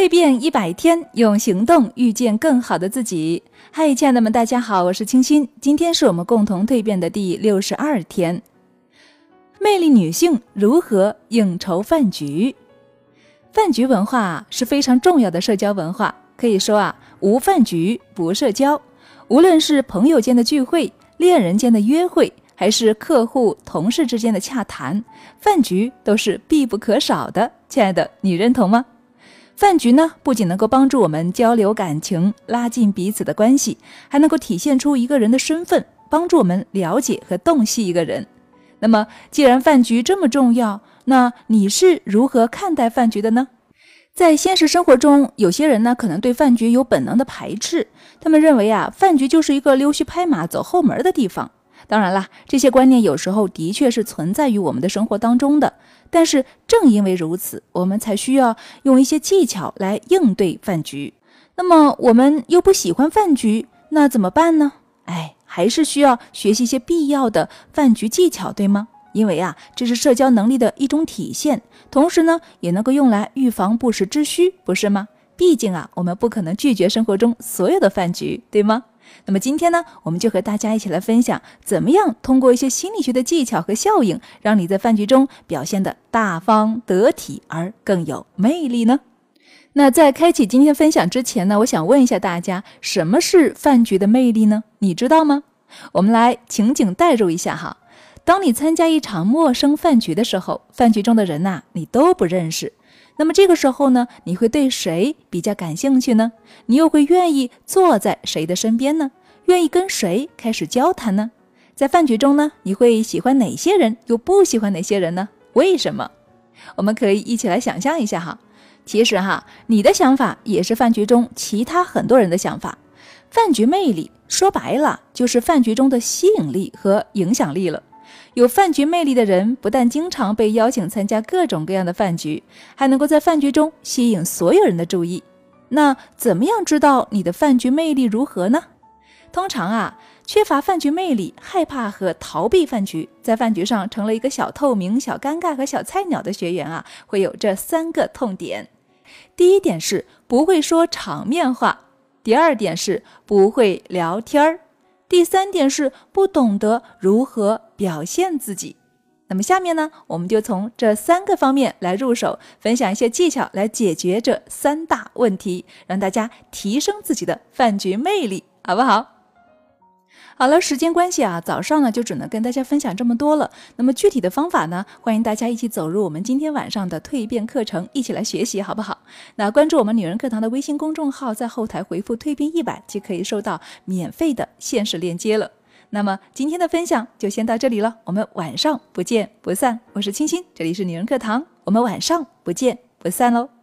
蜕变一百天，用行动遇见更好的自己。嗨，亲爱的们，大家好，我是清新。今天是我们共同蜕变的第六十二天。魅力女性如何应酬饭局？饭局文化是非常重要的社交文化，可以说啊，无饭局不社交。无论是朋友间的聚会、恋人间的约会，还是客户、同事之间的洽谈，饭局都是必不可少的。亲爱的，你认同吗？饭局呢，不仅能够帮助我们交流感情、拉近彼此的关系，还能够体现出一个人的身份，帮助我们了解和洞悉一个人。那么，既然饭局这么重要，那你是如何看待饭局的呢？在现实生活中，有些人呢可能对饭局有本能的排斥，他们认为啊，饭局就是一个溜须拍马、走后门的地方。当然啦，这些观念有时候的确是存在于我们的生活当中的。但是正因为如此，我们才需要用一些技巧来应对饭局。那么我们又不喜欢饭局，那怎么办呢？哎，还是需要学习一些必要的饭局技巧，对吗？因为啊，这是社交能力的一种体现，同时呢，也能够用来预防不时之需，不是吗？毕竟啊，我们不可能拒绝生活中所有的饭局，对吗？那么今天呢，我们就和大家一起来分享，怎么样通过一些心理学的技巧和效应，让你在饭局中表现得大方得体而更有魅力呢？那在开启今天分享之前呢，我想问一下大家，什么是饭局的魅力呢？你知道吗？我们来情景代入一下哈，当你参加一场陌生饭局的时候，饭局中的人呐，你都不认识。那么这个时候呢，你会对谁比较感兴趣呢？你又会愿意坐在谁的身边呢？愿意跟谁开始交谈呢？在饭局中呢，你会喜欢哪些人，又不喜欢哪些人呢？为什么？我们可以一起来想象一下哈。其实哈，你的想法也是饭局中其他很多人的想法。饭局魅力说白了就是饭局中的吸引力和影响力了。有饭局魅力的人，不但经常被邀请参加各种各样的饭局，还能够在饭局中吸引所有人的注意。那怎么样知道你的饭局魅力如何呢？通常啊，缺乏饭局魅力、害怕和逃避饭局，在饭局上成了一个小透明、小尴尬和小菜鸟的学员啊，会有这三个痛点：第一点是不会说场面话；第二点是不会聊天儿。第三点是不懂得如何表现自己。那么下面呢，我们就从这三个方面来入手，分享一些技巧来解决这三大问题，让大家提升自己的饭局魅力，好不好？好了，时间关系啊，早上呢就只能跟大家分享这么多了。那么具体的方法呢，欢迎大家一起走入我们今天晚上的蜕变课程，一起来学习，好不好？那关注我们女人课堂的微信公众号，在后台回复“蜕变一百”，就可以收到免费的限时链接了。那么今天的分享就先到这里了，我们晚上不见不散。我是青青，这里是女人课堂，我们晚上不见不散喽。